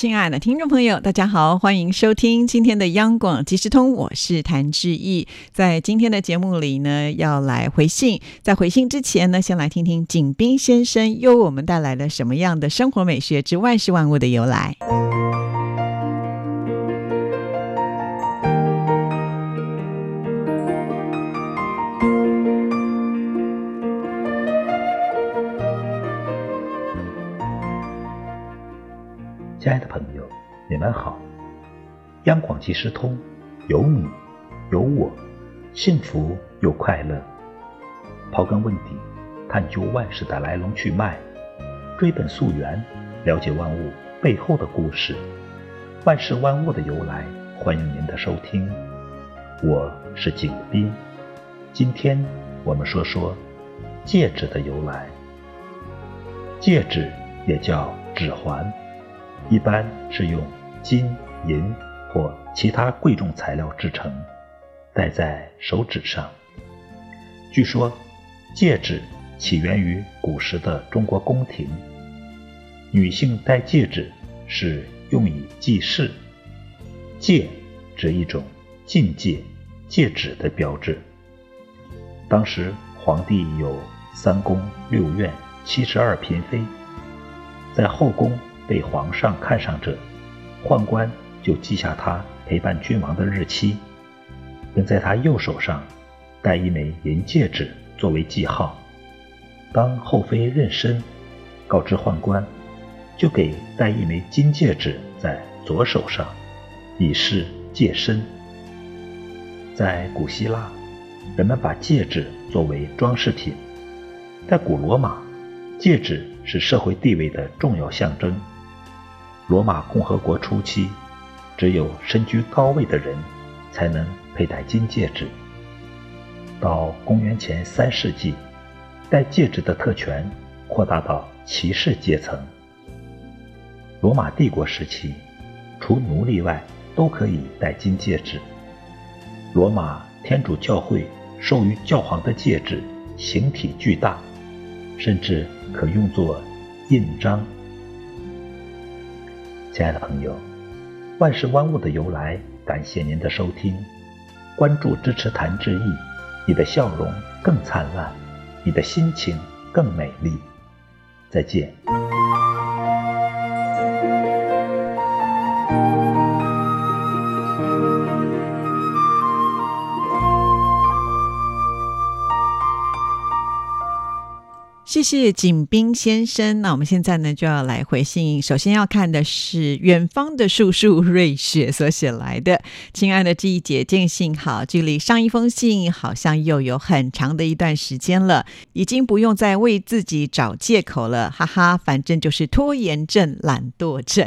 亲爱的听众朋友，大家好，欢迎收听今天的央广即时通，我是谭志毅。在今天的节目里呢，要来回信。在回信之前呢，先来听听景斌先生又为我们带来了什么样的生活美学之万事万物的由来。即时通，有你，有我，幸福又快乐。刨根问底，探究万事的来龙去脉，追本溯源，了解万物背后的故事，万事万物的由来。欢迎您的收听，我是景斌。今天我们说说戒指的由来。戒指也叫指环。一般是用金银或其他贵重材料制成，戴在手指上。据说，戒指起源于古时的中国宫廷，女性戴戒指是用以记事。戒指一种禁戒、戒指的标志。当时皇帝有三宫六院七十二嫔妃，在后宫。被皇上看上者，宦官就记下他陪伴君王的日期，并在他右手上戴一枚银戒指作为记号。当后妃妊娠，告知宦官，就给戴一枚金戒指在左手上，以示戒身。在古希腊，人们把戒指作为装饰品；在古罗马，戒指是社会地位的重要象征。罗马共和国初期，只有身居高位的人才能佩戴金戒指。到公元前三世纪，戴戒指的特权扩大到骑士阶层。罗马帝国时期，除奴隶外都可以戴金戒指。罗马天主教会授予教皇的戒指形体巨大，甚至可用作印章。亲爱的朋友，万事万物的由来，感谢您的收听，关注支持谭志毅，你的笑容更灿烂，你的心情更美丽。再见。谢谢景斌先生。那我们现在呢就要来回信。首先要看的是远方的叔叔瑞雪所写来的：“亲爱的这一姐，见信好，距离上一封信好像又有很长的一段时间了，已经不用再为自己找借口了，哈哈，反正就是拖延症、懒惰症。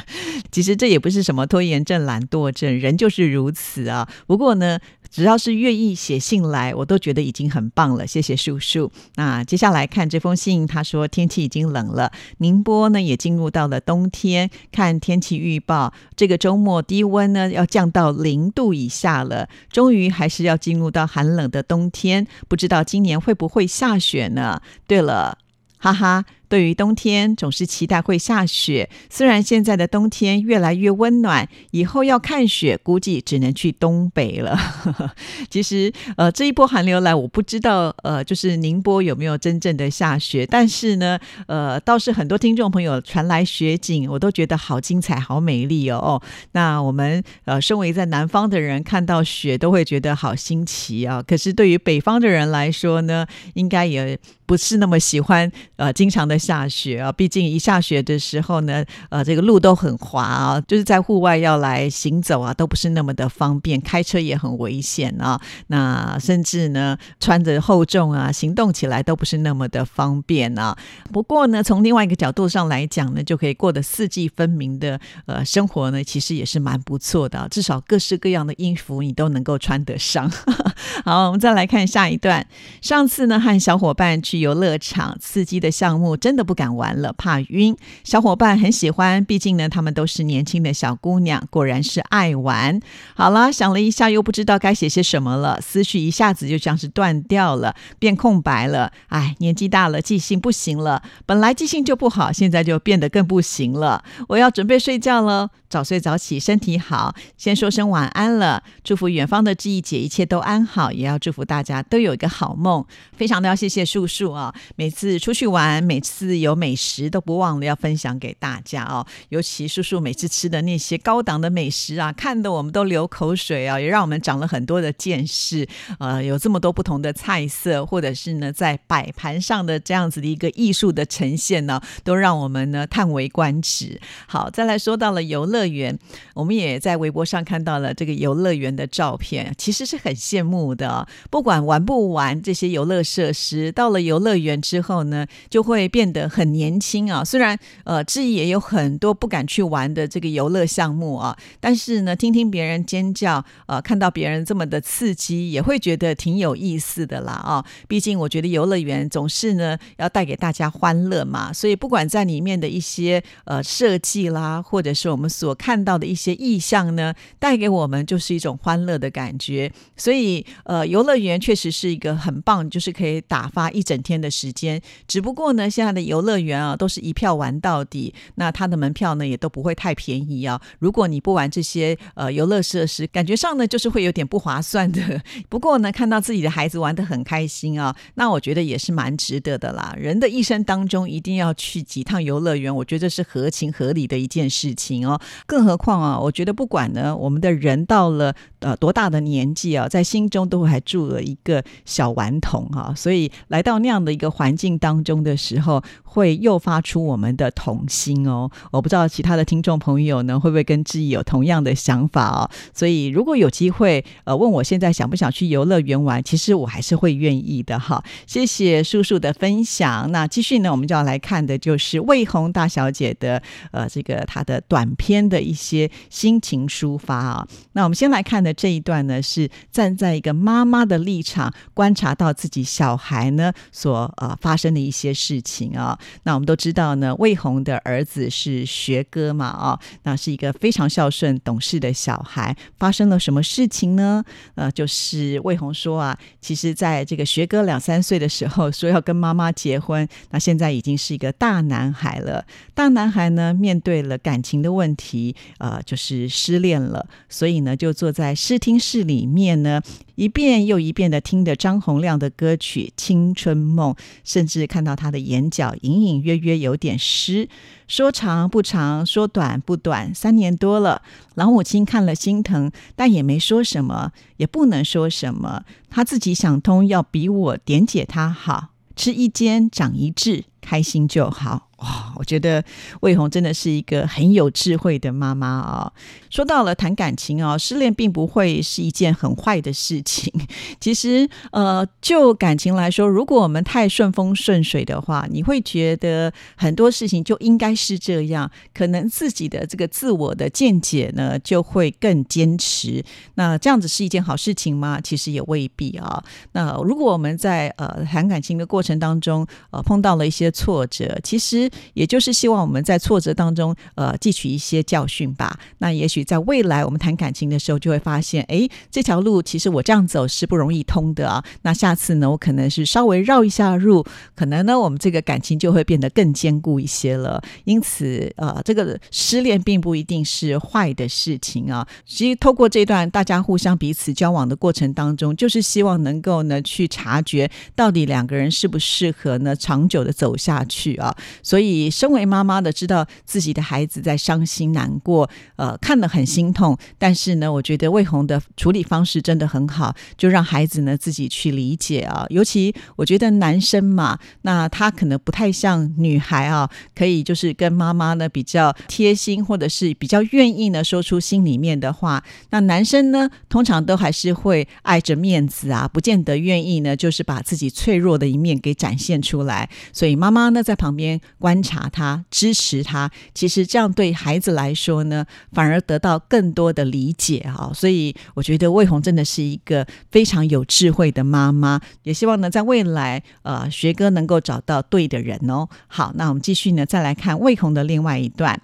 其实这也不是什么拖延症、懒惰症，人就是如此啊。不过呢。”只要是愿意写信来，我都觉得已经很棒了。谢谢叔叔。那接下来看这封信，他说天气已经冷了，宁波呢也进入到了冬天。看天气预报，这个周末低温呢要降到零度以下了，终于还是要进入到寒冷的冬天。不知道今年会不会下雪呢？对了，哈哈。对于冬天，总是期待会下雪。虽然现在的冬天越来越温暖，以后要看雪，估计只能去东北了。其实，呃，这一波寒流来，我不知道，呃，就是宁波有没有真正的下雪。但是呢，呃，倒是很多听众朋友传来雪景，我都觉得好精彩、好美丽哦。那我们呃，身为在南方的人，看到雪都会觉得好新奇啊。可是对于北方的人来说呢，应该也不是那么喜欢呃，经常的。下雪啊，毕竟一下雪的时候呢，呃，这个路都很滑啊，就是在户外要来行走啊，都不是那么的方便，开车也很危险啊。那甚至呢，穿着厚重啊，行动起来都不是那么的方便啊。不过呢，从另外一个角度上来讲呢，就可以过得四季分明的呃生活呢，其实也是蛮不错的。至少各式各样的衣服你都能够穿得上。好，我们再来看下一段。上次呢，和小伙伴去游乐场，刺激的项目真的不敢玩了，怕晕。小伙伴很喜欢，毕竟呢，他们都是年轻的小姑娘，果然是爱玩。好了，想了一下，又不知道该写些什么了，思绪一下子就像是断掉了，变空白了。哎，年纪大了，记性不行了。本来记性就不好，现在就变得更不行了。我要准备睡觉了，早睡早起，身体好。先说声晚安了，祝福远方的志毅姐一切都安好，也要祝福大家都有一个好梦。非常的要谢谢叔叔啊，每次出去玩，每次有美食都不忘了要分享给大家哦。尤其叔叔每次吃的那些高档的美食啊，看得我们都流口水啊，也让我们长了很多的见识。呃，有这么多不同的菜色，或者是呢，在摆盘上的这样子的一个艺术的呈现呢，都让我们呢叹为观止。好，再来说到了游乐乐园，我们也在微博上看到了这个游乐园的照片，其实是很羡慕的。不管玩不玩这些游乐设施，到了游乐园之后呢，就会变得很年轻啊。虽然呃，志毅也有很多不敢去玩的这个游乐项目啊，但是呢，听听别人尖叫，呃，看到别人这么的刺激，也会觉得挺有意思的啦啊。毕竟我觉得游乐园总是呢要带给大家欢乐嘛，所以不管在里面的一些呃设计啦，或者是我们所看到的一些意象呢，带给我们就是一种欢乐的感觉。所以呃，游乐园确实是一个很棒，就是可以打发一整天的时间。只不过呢，现在的游乐园啊，都是一票玩到底，那它的门票呢也都不会太便宜啊。如果你不玩这些呃游乐设施，感觉上呢就是会有点不划算的。不过呢，看到自己的孩子玩得很开心啊，那我觉得也是蛮值得的啦。人的一生当中一定要去几趟游乐园，我觉得是合情合理的一件事情哦。更何况啊，我觉得不管呢，我们的人到了呃多大的年纪啊，在心中都还住了一个小顽童哈，所以来到那样的一个环境当中的时候，会诱发出我们的童心哦。我不知道其他的听众朋友呢，会不会跟志毅有同样的想法哦？所以如果有机会呃问我现在想不想去游乐园玩，其实我还是会愿意的哈。谢谢叔叔的分享。那继续呢，我们就要来看的就是魏红大小姐的呃这个她的短篇的一些心情抒发啊。那我们先来看的这一段呢，是站在一个妈妈的立场观察到自己小孩呢所呃发生的一些事情啊。那我们都知道呢，魏红的儿子是学哥嘛啊，那是一个非常孝顺懂事的小孩。发生了什么事情呢？呃，就是魏红说啊，其实在这个学哥两三岁的时候说要跟妈妈结婚，那现在已经是一个大男孩了。大男孩呢，面对了感情的问题，呃，就是失恋了，所以呢，就坐在视听室里面呢。一遍又一遍的听着张洪亮的歌曲《青春梦》，甚至看到他的眼角隐隐隐约约有点湿。说长不长，说短不短，三年多了，老母亲看了心疼，但也没说什么，也不能说什么。她自己想通，要比我点解她好，吃一煎长一智，开心就好。哇，我觉得魏红真的是一个很有智慧的妈妈啊！说到了谈感情啊，失恋并不会是一件很坏的事情。其实，呃，就感情来说，如果我们太顺风顺水的话，你会觉得很多事情就应该是这样，可能自己的这个自我的见解呢就会更坚持。那这样子是一件好事情吗？其实也未必啊。那如果我们在呃谈感情的过程当中，呃碰到了一些挫折，其实也就是希望我们在挫折当中，呃，汲取一些教训吧。那也许在未来我们谈感情的时候，就会发现，哎，这条路其实我这样走是不容易通的啊。那下次呢，我可能是稍微绕一下路，可能呢，我们这个感情就会变得更坚固一些了。因此，呃，这个失恋并不一定是坏的事情啊。其实透过这段大家互相彼此交往的过程当中，就是希望能够呢去察觉到底两个人适不适合呢长久的走下去啊。所以，身为妈妈的知道自己的孩子在伤心难过，呃，看了很心痛。但是呢，我觉得魏红的处理方式真的很好，就让孩子呢自己去理解啊。尤其我觉得男生嘛，那他可能不太像女孩啊，可以就是跟妈妈呢比较贴心，或者是比较愿意呢说出心里面的话。那男生呢，通常都还是会爱着面子啊，不见得愿意呢，就是把自己脆弱的一面给展现出来。所以妈妈妈呢在旁边。观察他、支持他，其实这样对孩子来说呢，反而得到更多的理解哈。所以我觉得魏红真的是一个非常有智慧的妈妈，也希望呢，在未来呃学哥能够找到对的人哦。好，那我们继续呢，再来看魏红的另外一段。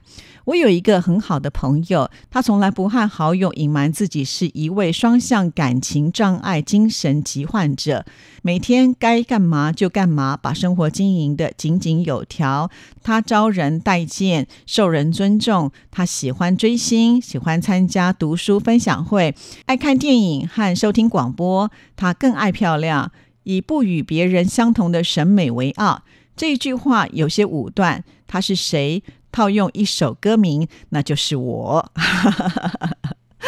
我有一个很好的朋友，他从来不和好友隐瞒自己是一位双向感情障碍精神疾患者，每天该干嘛就干嘛，把生活经营的井井有条。他招人待见，受人尊重。他喜欢追星，喜欢参加读书分享会，爱看电影和收听广播。他更爱漂亮，以不与别人相同的审美为傲。这句话有些武断。他是谁？套用一首歌名，那就是我。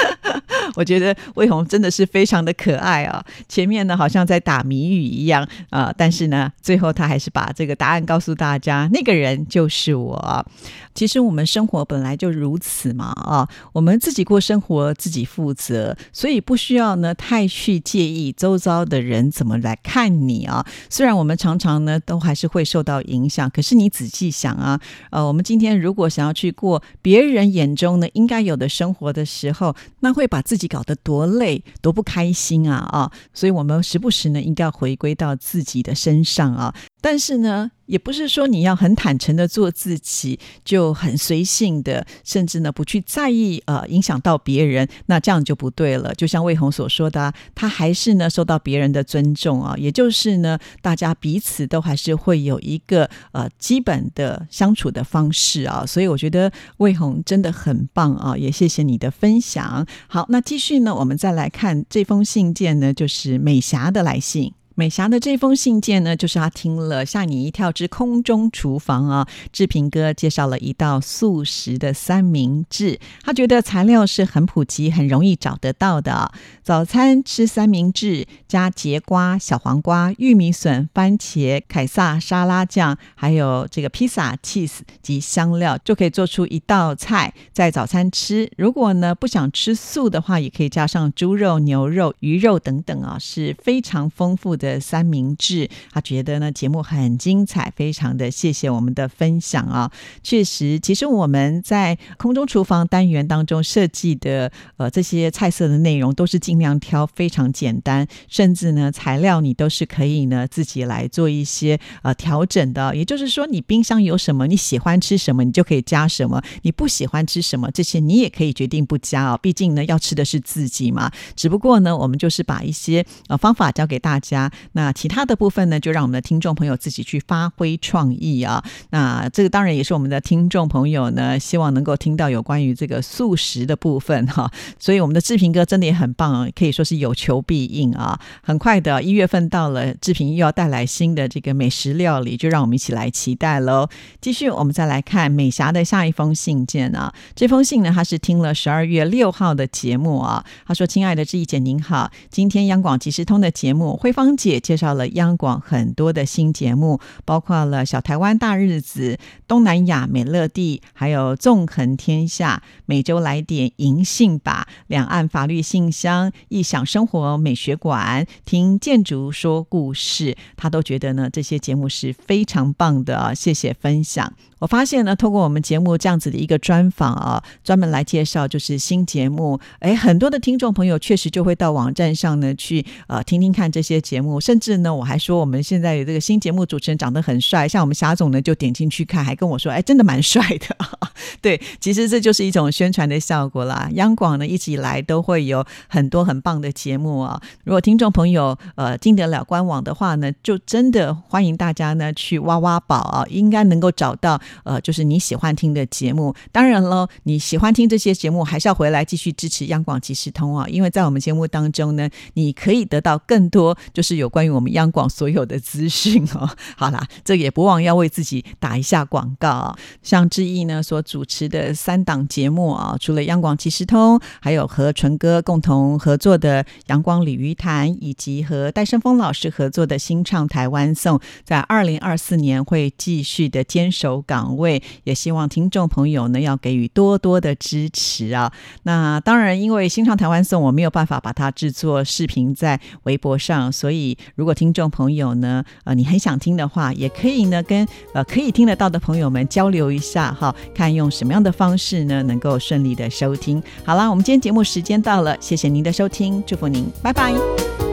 我觉得魏红真的是非常的可爱啊！前面呢好像在打谜语一样啊，但是呢，最后他还是把这个答案告诉大家，那个人就是我。其实我们生活本来就如此嘛啊，我们自己过生活，自己负责，所以不需要呢太去介意周遭的人怎么来看你啊。虽然我们常常呢都还是会受到影响，可是你仔细想啊，呃，我们今天如果想要去过别人眼中呢应该有的生活的时候，那会把自己搞得多累、多不开心啊啊！所以我们时不时呢应该回归到自己的身上啊。但是呢，也不是说你要很坦诚的做自己，就很随性的，甚至呢不去在意呃影响到别人，那这样就不对了。就像魏红所说的，他还是呢受到别人的尊重啊，也就是呢大家彼此都还是会有一个呃基本的相处的方式啊。所以我觉得魏红真的很棒啊，也谢谢你的分享。好，那继续呢，我们再来看这封信件呢，就是美霞的来信。美霞的这封信件呢，就是她听了吓你一跳之空中厨房啊，志平哥介绍了一道素食的三明治，他觉得材料是很普及、很容易找得到的。早餐吃三明治，加节瓜、小黄瓜、玉米笋、番茄、凯撒沙拉酱，还有这个披萨、cheese 及香料，就可以做出一道菜，在早餐吃。如果呢不想吃素的话，也可以加上猪肉、牛肉、鱼肉等等啊，是非常丰富。的的三明治，他觉得呢节目很精彩，非常的谢谢我们的分享啊！确实，其实我们在空中厨房单元当中设计的呃这些菜色的内容，都是尽量挑非常简单，甚至呢材料你都是可以呢自己来做一些呃调整的。也就是说，你冰箱有什么，你喜欢吃什么，你就可以加什么；你不喜欢吃什么，这些你也可以决定不加哦。毕竟呢，要吃的是自己嘛。只不过呢，我们就是把一些呃方法教给大家。那其他的部分呢，就让我们的听众朋友自己去发挥创意啊。那这个当然也是我们的听众朋友呢，希望能够听到有关于这个素食的部分哈。所以我们的志平哥真的也很棒，可以说是有求必应啊。很快的一月份到了，志平又要带来新的这个美食料理，就让我们一起来期待喽。继续，我们再来看美霞的下一封信件啊。这封信呢，他是听了十二月六号的节目啊。他说：“亲爱的志毅姐您好，今天央广即时通的节目慧芳。”也介绍了央广很多的新节目，包括了《小台湾大日子》、东南亚美乐蒂，还有《纵横天下》、每周来点银杏吧、两岸法律信箱、异想生活美学馆、听建筑说故事，他都觉得呢这些节目是非常棒的，谢谢分享。我发现呢，通过我们节目这样子的一个专访啊，专门来介绍就是新节目，哎，很多的听众朋友确实就会到网站上呢去呃听听看这些节目，甚至呢我还说我们现在有这个新节目主持人长得很帅，像我们霞总呢就点进去看，还跟我说，哎，真的蛮帅的。对，其实这就是一种宣传的效果啦。央广呢一直以来都会有很多很棒的节目啊，如果听众朋友呃进得了官网的话呢，就真的欢迎大家呢去挖挖宝啊，应该能够找到。呃，就是你喜欢听的节目，当然了，你喜欢听这些节目，还是要回来继续支持央广即时通啊，因为在我们节目当中呢，你可以得到更多，就是有关于我们央广所有的资讯哦。好啦，这也不忘要为自己打一下广告啊。像志毅呢所主持的三档节目啊，除了央广即时通，还有和纯哥共同合作的阳光鲤鱼潭，以及和戴胜峰老师合作的新唱台湾颂，在二零二四年会继续的坚守岗位，也希望听众朋友呢要给予多多的支持啊。那当然，因为新唱台湾颂我没有办法把它制作视频在微博上，所以如果听众朋友呢，呃，你很想听的话，也可以呢跟呃可以听得到的朋友们交流一下哈，看用什么样的方式呢能够顺利的收听。好了，我们今天节目时间到了，谢谢您的收听，祝福您，拜拜。